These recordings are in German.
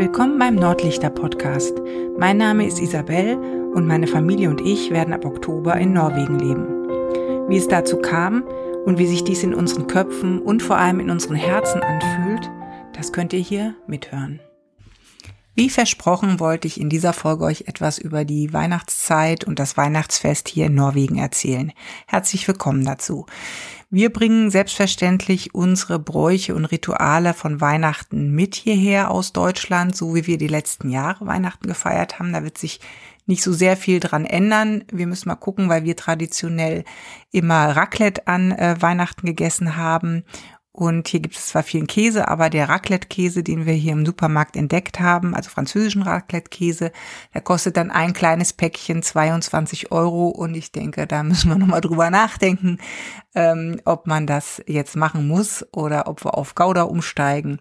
Willkommen beim Nordlichter Podcast. Mein Name ist Isabel und meine Familie und ich werden ab Oktober in Norwegen leben. Wie es dazu kam und wie sich dies in unseren Köpfen und vor allem in unseren Herzen anfühlt, das könnt ihr hier mithören. Wie versprochen wollte ich in dieser Folge euch etwas über die Weihnachtszeit und das Weihnachtsfest hier in Norwegen erzählen. Herzlich willkommen dazu. Wir bringen selbstverständlich unsere Bräuche und Rituale von Weihnachten mit hierher aus Deutschland, so wie wir die letzten Jahre Weihnachten gefeiert haben. Da wird sich nicht so sehr viel dran ändern. Wir müssen mal gucken, weil wir traditionell immer Raclette an äh, Weihnachten gegessen haben und hier gibt es zwar vielen Käse, aber der Raclette-Käse, den wir hier im Supermarkt entdeckt haben, also französischen Raclette-Käse, der kostet dann ein kleines Päckchen 22 Euro. Und ich denke, da müssen wir nochmal drüber nachdenken, ähm, ob man das jetzt machen muss oder ob wir auf Gouda umsteigen.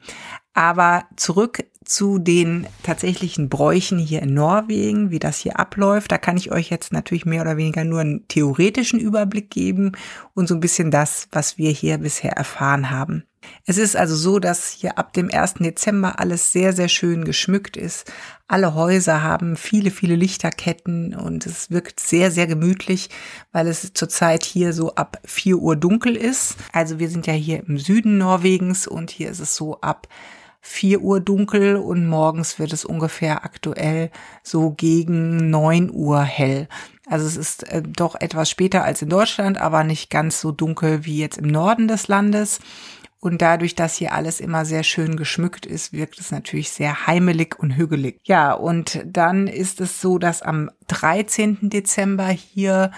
Aber zurück zu den tatsächlichen Bräuchen hier in Norwegen, wie das hier abläuft. Da kann ich euch jetzt natürlich mehr oder weniger nur einen theoretischen Überblick geben und so ein bisschen das, was wir hier bisher erfahren haben. Es ist also so, dass hier ab dem 1. Dezember alles sehr, sehr schön geschmückt ist. Alle Häuser haben viele, viele Lichterketten und es wirkt sehr, sehr gemütlich, weil es zurzeit hier so ab 4 Uhr dunkel ist. Also wir sind ja hier im Süden Norwegens und hier ist es so ab 4 Uhr dunkel und morgens wird es ungefähr aktuell so gegen 9 Uhr hell. Also es ist äh, doch etwas später als in Deutschland, aber nicht ganz so dunkel wie jetzt im Norden des Landes. Und dadurch, dass hier alles immer sehr schön geschmückt ist, wirkt es natürlich sehr heimelig und hügelig. Ja, und dann ist es so, dass am 13. Dezember hier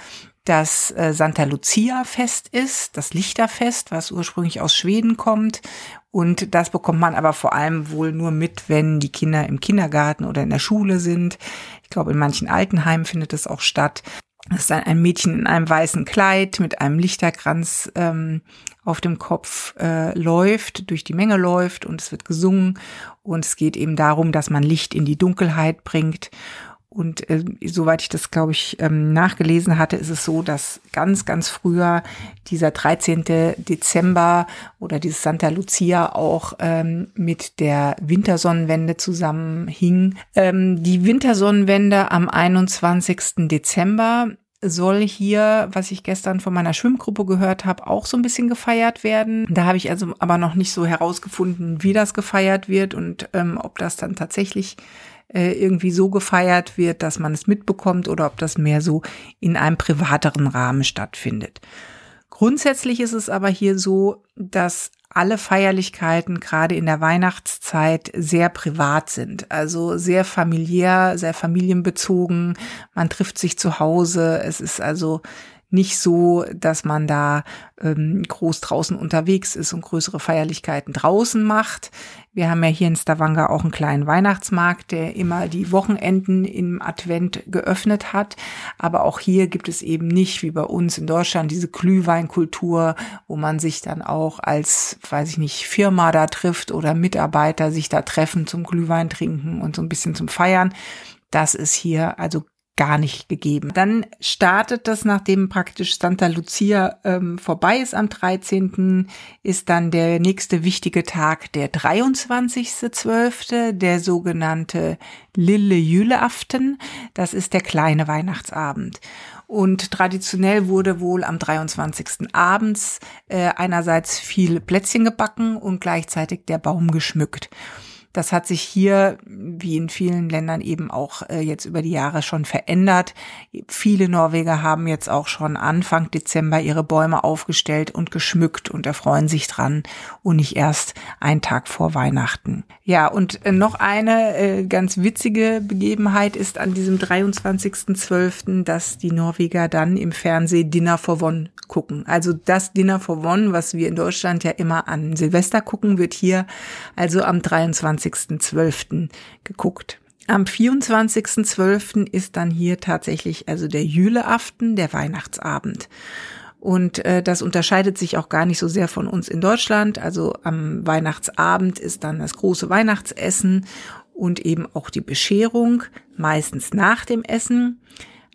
das äh, Santa Lucia Fest ist, das Lichterfest, was ursprünglich aus Schweden kommt. Und das bekommt man aber vor allem wohl nur mit, wenn die Kinder im Kindergarten oder in der Schule sind. Ich glaube, in manchen Altenheimen findet es auch statt. Das ist ein Mädchen in einem weißen Kleid mit einem Lichterkranz ähm, auf dem Kopf äh, läuft, durch die Menge läuft und es wird gesungen. Und es geht eben darum, dass man Licht in die Dunkelheit bringt. Und äh, soweit ich das, glaube ich, ähm, nachgelesen hatte, ist es so, dass ganz, ganz früher dieser 13. Dezember oder dieses Santa Lucia auch ähm, mit der Wintersonnenwende zusammenhing. Ähm, die Wintersonnenwende am 21. Dezember soll hier, was ich gestern von meiner Schwimmgruppe gehört habe, auch so ein bisschen gefeiert werden. Da habe ich also aber noch nicht so herausgefunden, wie das gefeiert wird und ähm, ob das dann tatsächlich äh, irgendwie so gefeiert wird, dass man es mitbekommt oder ob das mehr so in einem privateren Rahmen stattfindet. Grundsätzlich ist es aber hier so, dass alle Feierlichkeiten gerade in der Weihnachtszeit sehr privat sind, also sehr familiär, sehr familienbezogen. Man trifft sich zu Hause. Es ist also nicht so, dass man da ähm, groß draußen unterwegs ist und größere Feierlichkeiten draußen macht. Wir haben ja hier in Stavanger auch einen kleinen Weihnachtsmarkt, der immer die Wochenenden im Advent geöffnet hat. Aber auch hier gibt es eben nicht wie bei uns in Deutschland diese Glühweinkultur, wo man sich dann auch als, weiß ich nicht, Firma da trifft oder Mitarbeiter sich da treffen zum Glühwein trinken und so ein bisschen zum Feiern. Das ist hier also gar nicht gegeben. Dann startet das, nachdem praktisch Santa Lucia ähm, vorbei ist am 13., ist dann der nächste wichtige Tag der 23.12., der sogenannte Lille Jüleaften. Das ist der kleine Weihnachtsabend. Und traditionell wurde wohl am 23. abends äh, einerseits viel Plätzchen gebacken und gleichzeitig der Baum geschmückt. Das hat sich hier, wie in vielen Ländern eben auch äh, jetzt über die Jahre schon verändert. Viele Norweger haben jetzt auch schon Anfang Dezember ihre Bäume aufgestellt und geschmückt und erfreuen sich dran und nicht erst einen Tag vor Weihnachten. Ja, und äh, noch eine äh, ganz witzige Begebenheit ist an diesem 23.12., dass die Norweger dann im Fernsehen Dinner for One gucken. Also das Dinner for One, was wir in Deutschland ja immer an Silvester gucken, wird hier also am 23.12. geguckt. Am 24.12. ist dann hier tatsächlich also der Jüleaften, der Weihnachtsabend. Und äh, das unterscheidet sich auch gar nicht so sehr von uns in Deutschland. Also am Weihnachtsabend ist dann das große Weihnachtsessen und eben auch die Bescherung, meistens nach dem Essen.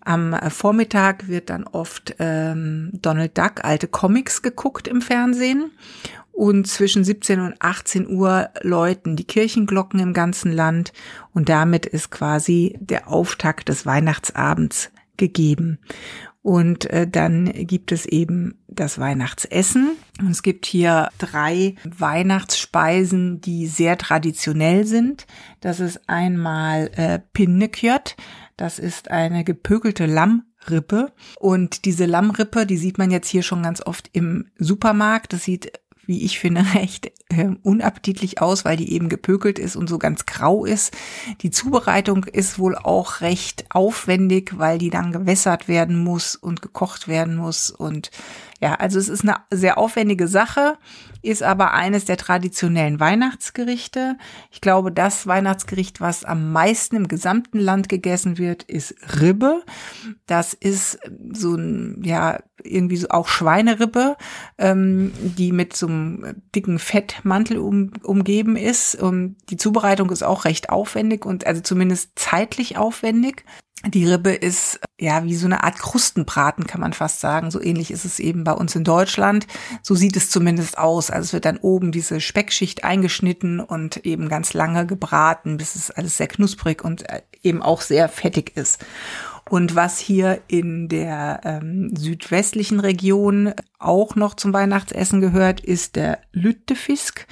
Am äh, Vormittag wird dann oft ähm, Donald Duck, alte Comics geguckt im Fernsehen. Und zwischen 17 und 18 Uhr läuten die Kirchenglocken im ganzen Land und damit ist quasi der Auftakt des Weihnachtsabends gegeben. Und äh, dann gibt es eben das Weihnachtsessen. Und es gibt hier drei Weihnachtsspeisen, die sehr traditionell sind. Das ist einmal äh, Pinnekjött. Das ist eine gepökelte Lammrippe. Und diese Lammrippe, die sieht man jetzt hier schon ganz oft im Supermarkt. Das sieht wie ich finde, recht äh, unappetitlich aus, weil die eben gepökelt ist und so ganz grau ist. Die Zubereitung ist wohl auch recht aufwendig, weil die dann gewässert werden muss und gekocht werden muss und ja, also es ist eine sehr aufwendige Sache, ist aber eines der traditionellen Weihnachtsgerichte. Ich glaube, das Weihnachtsgericht, was am meisten im gesamten Land gegessen wird, ist Ribbe. Das ist so ein, ja, irgendwie so auch Schweinerippe, ähm, die mit so einem dicken Fettmantel um, umgeben ist. Und die Zubereitung ist auch recht aufwendig und also zumindest zeitlich aufwendig. Die Ribbe ist ja wie so eine Art Krustenbraten, kann man fast sagen. So ähnlich ist es eben bei uns in Deutschland. So sieht es zumindest aus. Also es wird dann oben diese Speckschicht eingeschnitten und eben ganz lange gebraten, bis es alles sehr knusprig und äh, eben auch sehr fettig ist. Und was hier in der ähm, südwestlichen Region auch noch zum Weihnachtsessen gehört, ist der Lüttefisk.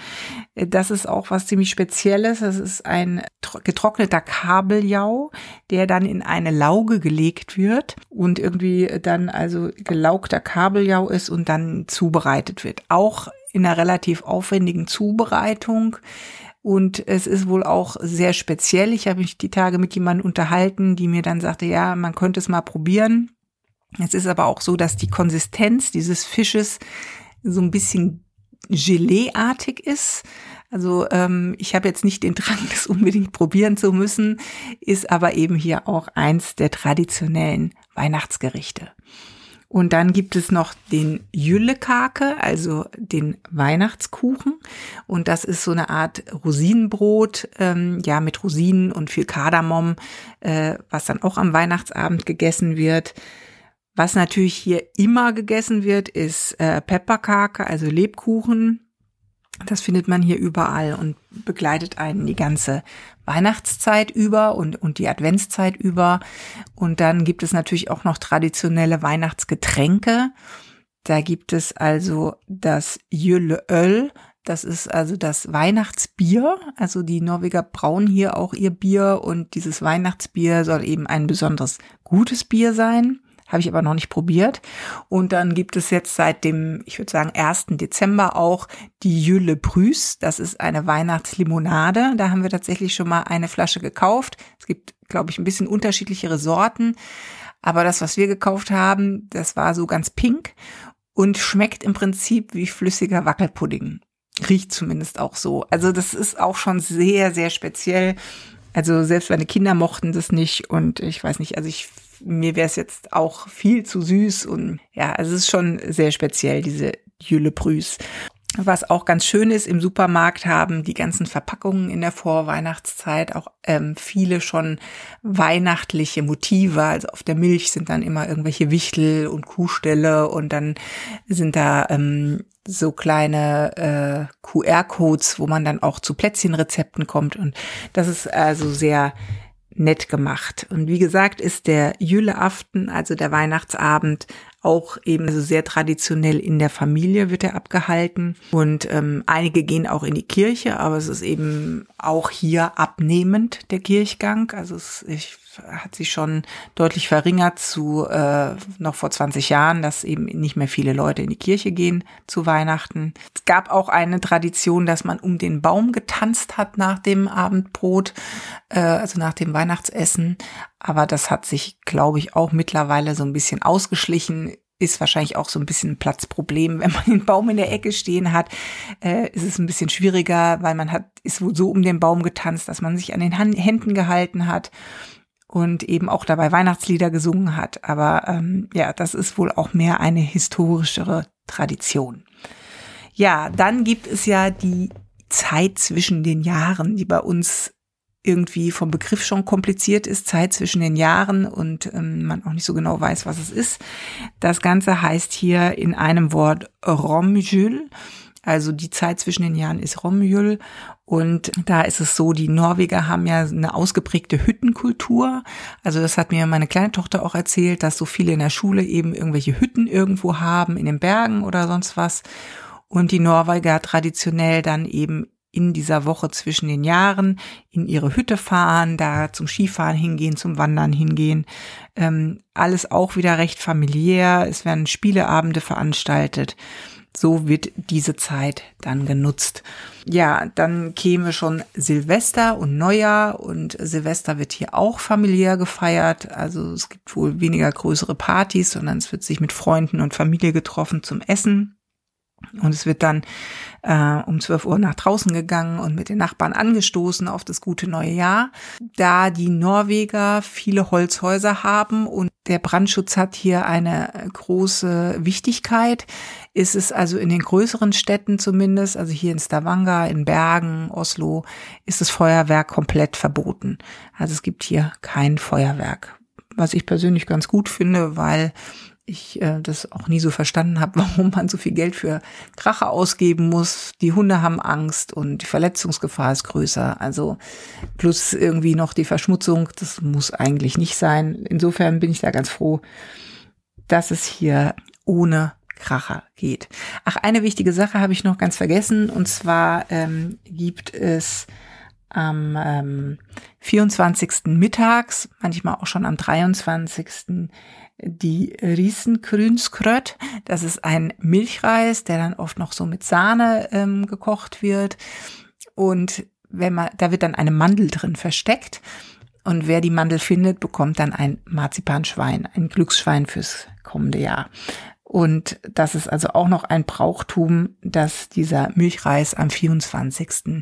Das ist auch was ziemlich Spezielles. Das ist ein getrockneter Kabeljau, der dann in eine Lauge gelegt wird und irgendwie dann also gelaugter Kabeljau ist und dann zubereitet wird. Auch in einer relativ aufwendigen Zubereitung. Und es ist wohl auch sehr speziell. Ich habe mich die Tage mit jemandem unterhalten, die mir dann sagte, ja, man könnte es mal probieren. Es ist aber auch so, dass die Konsistenz dieses Fisches so ein bisschen Gelee-artig ist. Also ähm, ich habe jetzt nicht den Drang, das unbedingt probieren zu müssen, ist aber eben hier auch eins der traditionellen Weihnachtsgerichte. Und dann gibt es noch den Jüllekake, also den Weihnachtskuchen. Und das ist so eine Art Rosinenbrot, ähm, ja, mit Rosinen und viel Kardamom, äh, was dann auch am Weihnachtsabend gegessen wird. Was natürlich hier immer gegessen wird, ist äh, Pepperkake, also Lebkuchen. Das findet man hier überall und begleitet einen die ganze Weihnachtszeit über und, und die Adventszeit über. Und dann gibt es natürlich auch noch traditionelle Weihnachtsgetränke. Da gibt es also das Jülle Öl. Das ist also das Weihnachtsbier. Also die Norweger brauen hier auch ihr Bier und dieses Weihnachtsbier soll eben ein besonders gutes Bier sein. Habe ich aber noch nicht probiert. Und dann gibt es jetzt seit dem, ich würde sagen, 1. Dezember auch die Jülle Brüß. Das ist eine Weihnachtslimonade. Da haben wir tatsächlich schon mal eine Flasche gekauft. Es gibt, glaube ich, ein bisschen unterschiedlichere Sorten. Aber das, was wir gekauft haben, das war so ganz pink und schmeckt im Prinzip wie flüssiger Wackelpudding. Riecht zumindest auch so. Also das ist auch schon sehr, sehr speziell. Also selbst meine Kinder mochten das nicht und ich weiß nicht, also ich mir wäre es jetzt auch viel zu süß und ja, es ist schon sehr speziell, diese Jülle Brüß. Was auch ganz schön ist, im Supermarkt haben die ganzen Verpackungen in der Vorweihnachtszeit auch ähm, viele schon weihnachtliche Motive. Also auf der Milch sind dann immer irgendwelche Wichtel und Kuhställe und dann sind da ähm, so kleine äh, QR-Codes, wo man dann auch zu Plätzchenrezepten kommt. Und das ist also sehr nett gemacht. Und wie gesagt, ist der Jüleaften, also der Weihnachtsabend, auch eben so sehr traditionell in der Familie wird er abgehalten. Und ähm, einige gehen auch in die Kirche, aber es ist eben auch hier abnehmend der Kirchgang. Also es, ich hat sich schon deutlich verringert zu äh, noch vor 20 Jahren, dass eben nicht mehr viele Leute in die Kirche gehen zu Weihnachten. Es gab auch eine Tradition, dass man um den Baum getanzt hat nach dem Abendbrot, äh, also nach dem Weihnachtsessen. Aber das hat sich, glaube ich, auch mittlerweile so ein bisschen ausgeschlichen ist wahrscheinlich auch so ein bisschen ein Platzproblem. Wenn man den Baum in der Ecke stehen hat, äh, ist es ein bisschen schwieriger, weil man hat, ist so um den Baum getanzt, dass man sich an den Händen gehalten hat und eben auch dabei Weihnachtslieder gesungen hat. Aber ähm, ja, das ist wohl auch mehr eine historischere Tradition. Ja, dann gibt es ja die Zeit zwischen den Jahren, die bei uns irgendwie vom Begriff schon kompliziert ist, Zeit zwischen den Jahren und ähm, man auch nicht so genau weiß, was es ist. Das Ganze heißt hier in einem Wort Romjul Also die Zeit zwischen den Jahren ist Romjul und da ist es so, die Norweger haben ja eine ausgeprägte Hüttenkultur. Also das hat mir meine kleine Tochter auch erzählt, dass so viele in der Schule eben irgendwelche Hütten irgendwo haben, in den Bergen oder sonst was. Und die Norweger traditionell dann eben in dieser Woche zwischen den Jahren in ihre Hütte fahren, da zum Skifahren hingehen, zum Wandern hingehen. Ähm, alles auch wieder recht familiär. Es werden Spieleabende veranstaltet. So wird diese Zeit dann genutzt. Ja, dann käme schon Silvester und Neujahr und Silvester wird hier auch familiär gefeiert. Also es gibt wohl weniger größere Partys, sondern es wird sich mit Freunden und Familie getroffen zum Essen. Und es wird dann äh, um 12 Uhr nach draußen gegangen und mit den Nachbarn angestoßen auf das gute neue Jahr. Da die Norweger viele Holzhäuser haben und der Brandschutz hat hier eine große Wichtigkeit, ist es also in den größeren Städten zumindest, also hier in Stavanger, in Bergen, Oslo, ist das Feuerwerk komplett verboten. Also es gibt hier kein Feuerwerk. Was ich persönlich ganz gut finde, weil ich äh, das auch nie so verstanden habe, warum man so viel Geld für Krache ausgeben muss. Die Hunde haben Angst und die Verletzungsgefahr ist größer. Also plus irgendwie noch die Verschmutzung, das muss eigentlich nicht sein. Insofern bin ich da ganz froh, dass es hier ohne Kracher geht. Ach, eine wichtige Sache habe ich noch ganz vergessen und zwar ähm, gibt es am ähm, 24. mittags, manchmal auch schon am 23 die Riesengrünskröt. Das ist ein Milchreis, der dann oft noch so mit Sahne ähm, gekocht wird. Und wenn man, da wird dann eine Mandel drin versteckt. Und wer die Mandel findet, bekommt dann ein Marzipanschwein, ein Glücksschwein fürs kommende Jahr. Und das ist also auch noch ein Brauchtum, dass dieser Milchreis am 24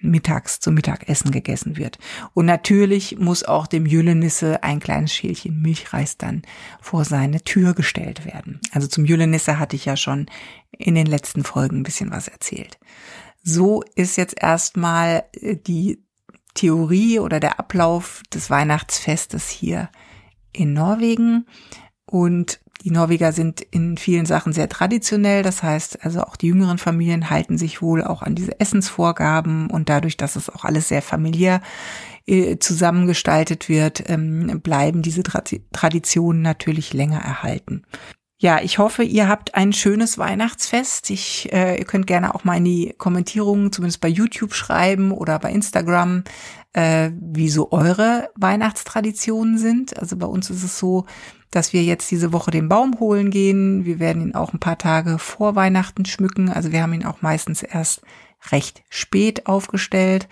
mittags zum Mittagessen gegessen wird. Und natürlich muss auch dem Jüllenisse ein kleines Schälchen Milchreis dann vor seine Tür gestellt werden. Also zum Jüllenisse hatte ich ja schon in den letzten Folgen ein bisschen was erzählt. So ist jetzt erstmal äh, die Theorie oder der Ablauf des Weihnachtsfestes hier in Norwegen. Und die Norweger sind in vielen Sachen sehr traditionell. Das heißt, also auch die jüngeren Familien halten sich wohl auch an diese Essensvorgaben und dadurch, dass es auch alles sehr familiär äh, zusammengestaltet wird, ähm, bleiben diese Traditionen natürlich länger erhalten. Ja, ich hoffe, ihr habt ein schönes Weihnachtsfest. Ich, äh, ihr könnt gerne auch mal in die Kommentierungen, zumindest bei YouTube schreiben oder bei Instagram, äh, wie so eure Weihnachtstraditionen sind. Also bei uns ist es so, dass wir jetzt diese Woche den Baum holen gehen. Wir werden ihn auch ein paar Tage vor Weihnachten schmücken. Also wir haben ihn auch meistens erst recht spät aufgestellt.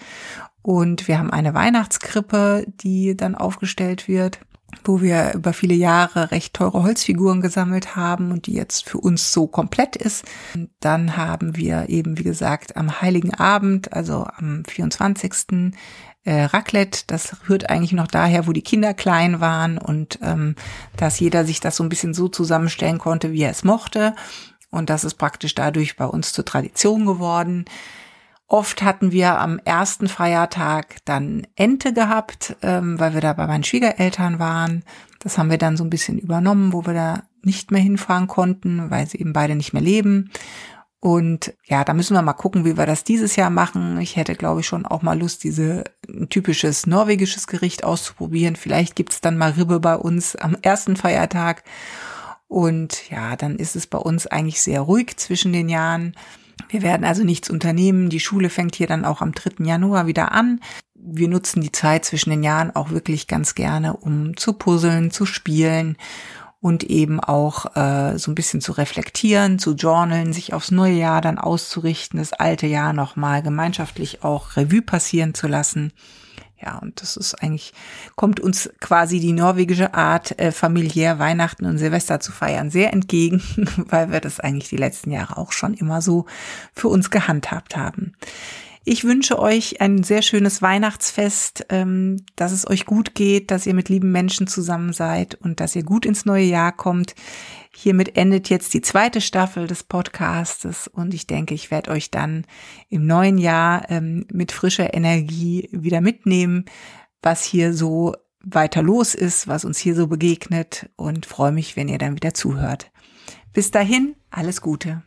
Und wir haben eine Weihnachtskrippe, die dann aufgestellt wird wo wir über viele Jahre recht teure Holzfiguren gesammelt haben und die jetzt für uns so komplett ist. Und dann haben wir eben, wie gesagt, am Heiligen Abend, also am 24. Äh, Raclette. Das rührt eigentlich noch daher, wo die Kinder klein waren und ähm, dass jeder sich das so ein bisschen so zusammenstellen konnte, wie er es mochte. Und das ist praktisch dadurch bei uns zur Tradition geworden. Oft hatten wir am ersten Feiertag dann Ente gehabt, ähm, weil wir da bei meinen Schwiegereltern waren. Das haben wir dann so ein bisschen übernommen, wo wir da nicht mehr hinfahren konnten, weil sie eben beide nicht mehr leben. Und ja, da müssen wir mal gucken, wie wir das dieses Jahr machen. Ich hätte, glaube ich, schon auch mal Lust, diese typisches norwegisches Gericht auszuprobieren. Vielleicht gibt's dann mal Ribbe bei uns am ersten Feiertag. Und ja, dann ist es bei uns eigentlich sehr ruhig zwischen den Jahren. Wir werden also nichts unternehmen. Die Schule fängt hier dann auch am 3. Januar wieder an. Wir nutzen die Zeit zwischen den Jahren auch wirklich ganz gerne, um zu puzzeln, zu spielen und eben auch äh, so ein bisschen zu reflektieren, zu journalen, sich aufs neue Jahr dann auszurichten, das alte Jahr nochmal gemeinschaftlich auch Revue passieren zu lassen. Ja, und das ist eigentlich, kommt uns quasi die norwegische Art, äh, familiär Weihnachten und Silvester zu feiern, sehr entgegen, weil wir das eigentlich die letzten Jahre auch schon immer so für uns gehandhabt haben. Ich wünsche euch ein sehr schönes Weihnachtsfest, ähm, dass es euch gut geht, dass ihr mit lieben Menschen zusammen seid und dass ihr gut ins neue Jahr kommt. Hiermit endet jetzt die zweite Staffel des Podcastes und ich denke, ich werde euch dann im neuen Jahr ähm, mit frischer Energie wieder mitnehmen, was hier so weiter los ist, was uns hier so begegnet und freue mich, wenn ihr dann wieder zuhört. Bis dahin, alles Gute.